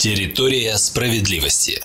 Территория справедливости.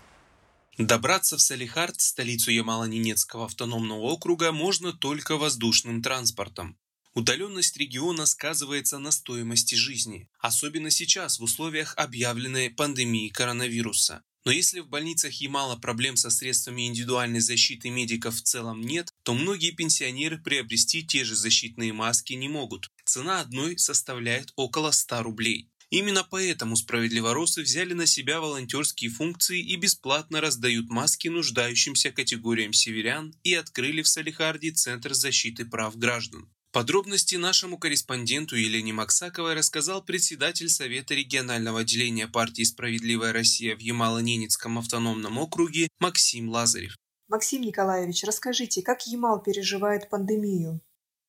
Добраться в Салихард, столицу Ямало-Ненецкого автономного округа, можно только воздушным транспортом. Удаленность региона сказывается на стоимости жизни, особенно сейчас в условиях объявленной пандемии коронавируса. Но если в больницах Ямала проблем со средствами индивидуальной защиты медиков в целом нет, то многие пенсионеры приобрести те же защитные маски не могут. Цена одной составляет около 100 рублей. Именно поэтому справедливоросы взяли на себя волонтерские функции и бесплатно раздают маски нуждающимся категориям северян и открыли в Салихарде Центр защиты прав граждан. Подробности нашему корреспонденту Елене Максаковой рассказал председатель Совета регионального отделения партии «Справедливая Россия» в Ямало-Ненецком автономном округе Максим Лазарев. Максим Николаевич, расскажите, как Ямал переживает пандемию?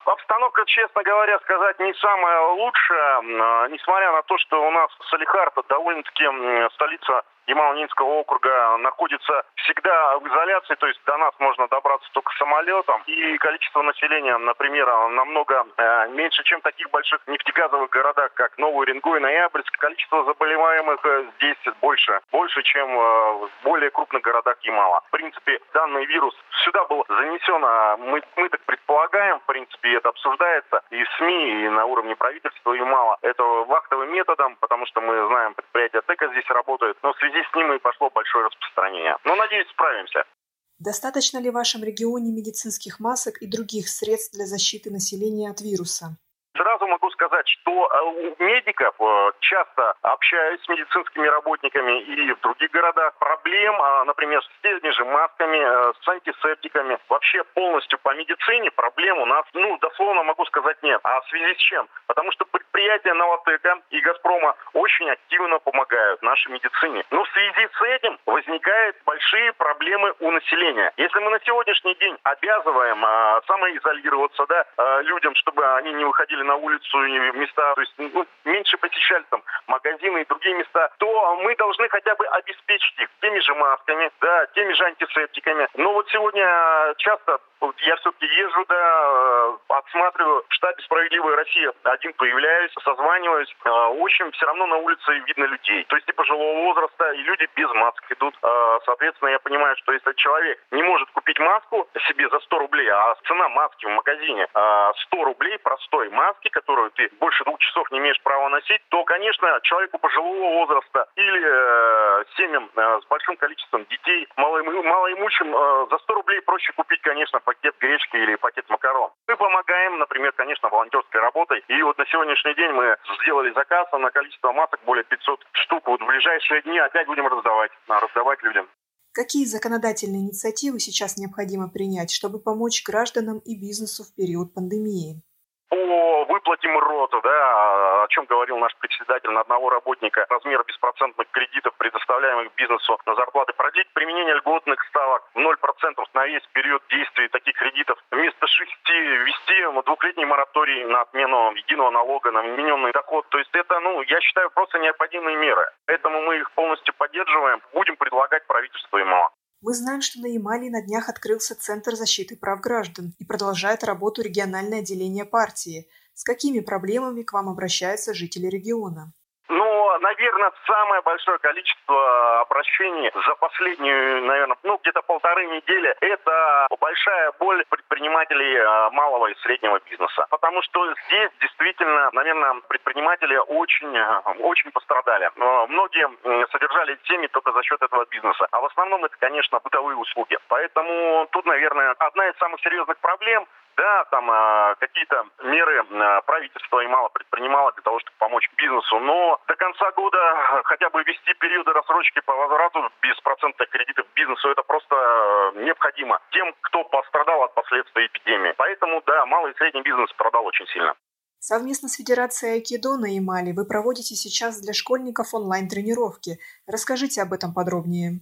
Обстановка, честно говоря, сказать не самая лучшая, а, несмотря на то, что у нас Салихард довольно-таки столица Ямало-Ненецкого округа находится всегда в изоляции, то есть до нас можно добраться только самолетом. И количество населения, например, намного э, меньше, чем в таких больших нефтегазовых городах, как Новый Уренгой, Ноябрьск. Количество заболеваемых э, здесь больше, больше, чем э, в более крупных городах Ямала. В принципе, данный вирус сюда был занесен, а мы, мы так предполагаем, в принципе, это обсуждается и в СМИ, и на уровне правительства Ямала. Это вахтовым методом, потому что мы знаем, предприятие ТЭКа здесь работает, но в связи с ним и пошло большое распространение. Но, надеюсь, справимся. Достаточно ли в вашем регионе медицинских масок и других средств для защиты населения от вируса? Сразу могу сказать, что э, у медиков, э, часто общаюсь с медицинскими работниками и в других городах, проблем, а, например, с теми же масками, э, с антисептиками, вообще полностью по медицине проблем у нас, ну, дословно могу сказать, нет. А в связи с чем? Потому что предприятия Новотека и Газпрома очень активно помогают нашей медицине. Но в связи с этим возникают большие проблемы у населения. Если мы на сегодняшний день обязываем а, самоизолироваться да, а, людям, чтобы они не выходили на улицу места, то есть ну, меньше посещали там магазины и другие места, то мы должны хотя бы обеспечить их теми же масками, да, теми же антисептиками. Но вот сегодня часто я все-таки езжу, да, э, отсматриваю в штабе «Справедливая Россия». Один появляюсь, созваниваюсь. Э, очень все равно на улице видно людей. То есть и пожилого возраста, и люди без масок идут. Э, соответственно, я понимаю, что если человек не может купить маску себе за 100 рублей, а цена маски в магазине 100 рублей простой маски, которую ты больше двух часов не имеешь права носить, то, конечно, человеку пожилого возраста или семьям с большим количеством детей, малоимущим, за 100 рублей проще купить, конечно, пакет гречки или пакет макарон. Мы помогаем, например, конечно, волонтерской работой. И вот на сегодняшний день мы сделали заказ на количество масок более 500 штук. Вот в ближайшие дни опять будем раздавать, раздавать людям. Какие законодательные инициативы сейчас необходимо принять, чтобы помочь гражданам и бизнесу в период пандемии? По выплате МРОТа, да, о чем говорил наш председатель, на одного работника размер беспроцентных кредитов, предоставляемых бизнесу на зарплаты, продлить применение льготных ставок в 0% на весь период действия таких кредитов. Вместо шести ввести двухлетний мораторий на отмену единого налога на вмененный доход. То есть это, ну, я считаю, просто необходимые меры. Поэтому мы их полностью поддерживаем. Будем предлагать правительству ИМО. Мы знаем, что на Ямале на днях открылся Центр защиты прав граждан и продолжает работу региональное отделение партии. С какими проблемами к вам обращаются жители региона? Наверное, самое большое количество обращений за последнюю, наверное, ну, где-то полторы недели, это большая боль предпринимателей а, малого и среднего бизнеса. Потому что здесь действительно, наверное, предприниматели очень, очень пострадали. Многие содержали семьи только за счет этого бизнеса. А в основном это, конечно, бытовые услуги. Поэтому тут, наверное, одна из самых серьезных проблем да, там э, какие-то меры э, правительство и мало предпринимало для того, чтобы помочь бизнесу, но до конца года хотя бы ввести периоды рассрочки по возврату без процентных кредитов бизнесу, это просто необходимо тем, кто пострадал от последствий эпидемии. Поэтому, да, малый и средний бизнес страдал очень сильно. Совместно с Федерацией Айкидо на Ямале вы проводите сейчас для школьников онлайн-тренировки. Расскажите об этом подробнее.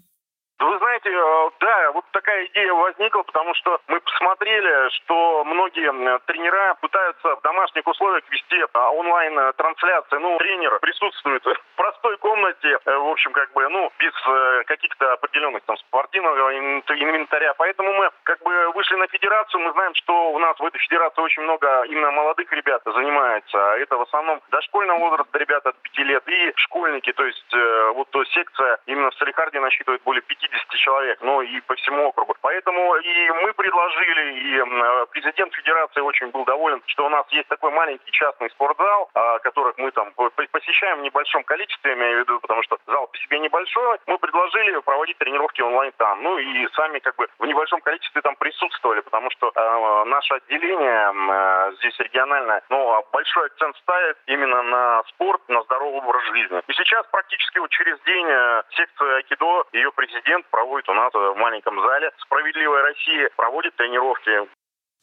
Вы знаете, э, да, вот такая идея возникла, потому что мы посмотрели, что многие тренера пытаются в домашних условиях вести а, онлайн-трансляции. Ну, тренер присутствует в простой комнате, э, в общем, как бы, ну, без э, каких-то определенных там спортивного инвентаря. Поэтому мы как бы вышли на федерацию, мы знаем, что у нас в этой федерации очень много именно молодых ребят занимается. Это в основном дошкольного возраста ребята от 5 лет и школьники. То есть вот секция именно в Салихарде насчитывает более 50 50 человек, ну и по всему округу. Поэтому и мы предложили, и э, президент Федерации очень был доволен, что у нас есть такой маленький частный спортзал, а, которых мы там посещаем в небольшом количестве, я имею в виду, потому что зал по себе небольшой. Мы предложили проводить тренировки онлайн там. Ну и сами как бы в небольшом количестве там присутствовали, потому что э, наше отделение э, здесь региональное, ну, большой акцент ставит именно на спорт, на здоровый образ жизни. И сейчас практически вот через день э, секция Айкидо, ее президент проводит у нас в маленьком зале. Справедливая Россия проводит тренировки.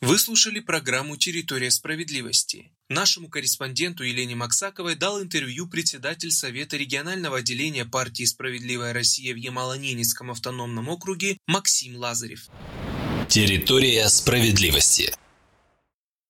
Вы слушали программу «Территория справедливости». Нашему корреспонденту Елене Максаковой дал интервью председатель Совета регионального отделения партии «Справедливая Россия» в Ямало-Ненецком автономном округе Максим Лазарев. Территория справедливости.